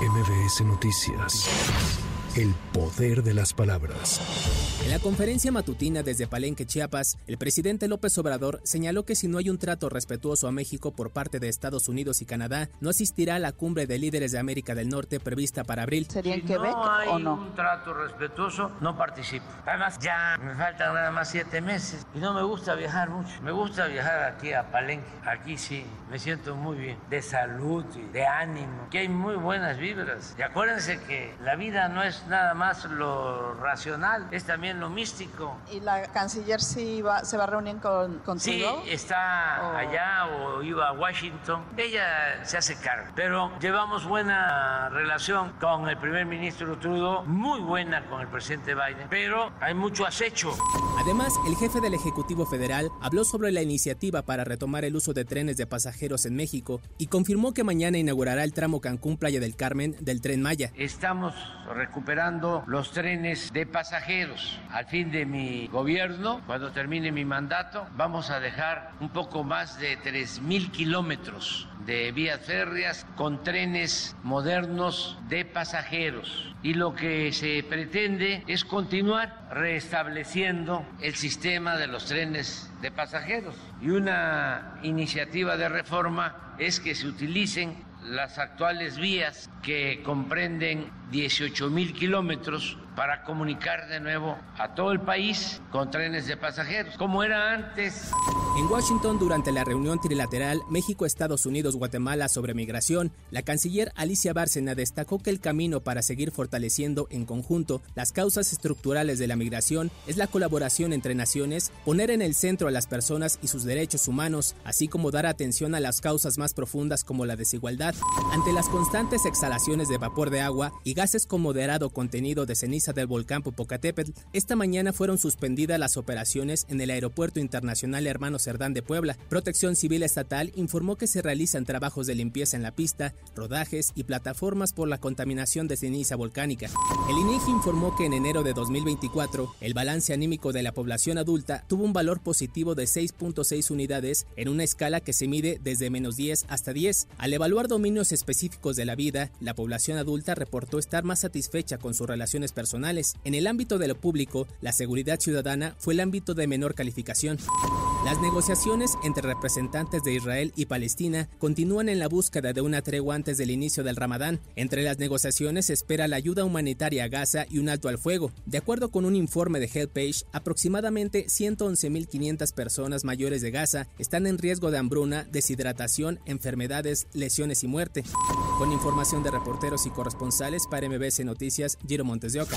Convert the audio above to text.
MBS Noticias. El poder de las palabras. En la conferencia matutina desde Palenque, Chiapas, el presidente López Obrador señaló que si no hay un trato respetuoso a México por parte de Estados Unidos y Canadá, no asistirá a la cumbre de líderes de América del Norte prevista para abril. ¿Sería en Si Quebec no hay o no? un trato respetuoso, no participo. Además, ya me faltan nada más siete meses y no me gusta viajar mucho. Me gusta viajar aquí a Palenque. Aquí sí, me siento muy bien, de salud y de ánimo, que hay muy buenas vibras. Y acuérdense que la vida no es nada más lo racional, es también lo místico. ¿Y la canciller sí va, se va a reunir con, con Sí, Trudeau? está Oh. allá o iba a Washington. Ella se hace cargo. Pero llevamos buena relación con el primer ministro Trudeau, muy buena con el presidente Biden, pero hay mucho acecho. Además, el jefe del Ejecutivo Federal habló sobre la iniciativa para retomar el uso de trenes de pasajeros en México y confirmó que mañana inaugurará el tramo Cancún-Playa del Carmen del tren Maya. Estamos recuperando los trenes de pasajeros. Al fin de mi gobierno, cuando termine mi mandato, vamos a dejar un poco más de 3.000 kilómetros de vías férreas con trenes modernos de pasajeros. Y lo que se pretende es continuar restableciendo el sistema de los trenes de pasajeros. Y una iniciativa de reforma es que se utilicen las actuales vías que comprenden 18 mil kilómetros para comunicar de nuevo a todo el país con trenes de pasajeros, como era antes. En Washington, durante la reunión trilateral México, Estados Unidos, Guatemala sobre migración, la canciller Alicia Bárcena destacó que el camino para seguir fortaleciendo en conjunto las causas estructurales de la migración es la colaboración entre naciones, poner en el centro a las personas y sus derechos humanos, así como dar atención a las causas más profundas como la desigualdad. Ante las constantes exhalaciones de vapor de agua y gases con moderado contenido de ceniza del volcán Popocatépetl, esta mañana fueron suspendidas las operaciones en el Aeropuerto Internacional Hermano Cerdán de Puebla. Protección Civil Estatal informó que se realizan trabajos de limpieza en la pista, rodajes y plataformas por la contaminación de ceniza volcánica. El INEGI informó que en enero de 2024 el balance anímico de la población adulta tuvo un valor positivo de 6.6 unidades en una escala que se mide desde menos 10 hasta 10. Al evaluar dominios específicos de la vida, la población adulta reportó estar más satisfecha con sus relaciones personales. En el ámbito de lo público, la seguridad ciudadana fue el ámbito de menor calificación. Las negociaciones entre representantes de Israel y Palestina continúan en la búsqueda de una tregua antes del inicio del Ramadán. Entre las negociaciones se espera la ayuda humanitaria a Gaza y un alto al fuego. De acuerdo con un informe de HelpAge, aproximadamente 111.500 personas mayores de Gaza están en riesgo de hambruna, deshidratación, enfermedades, lesiones y muerte. Con información de reporteros y corresponsales para MBS Noticias, Giro Montes de Oca.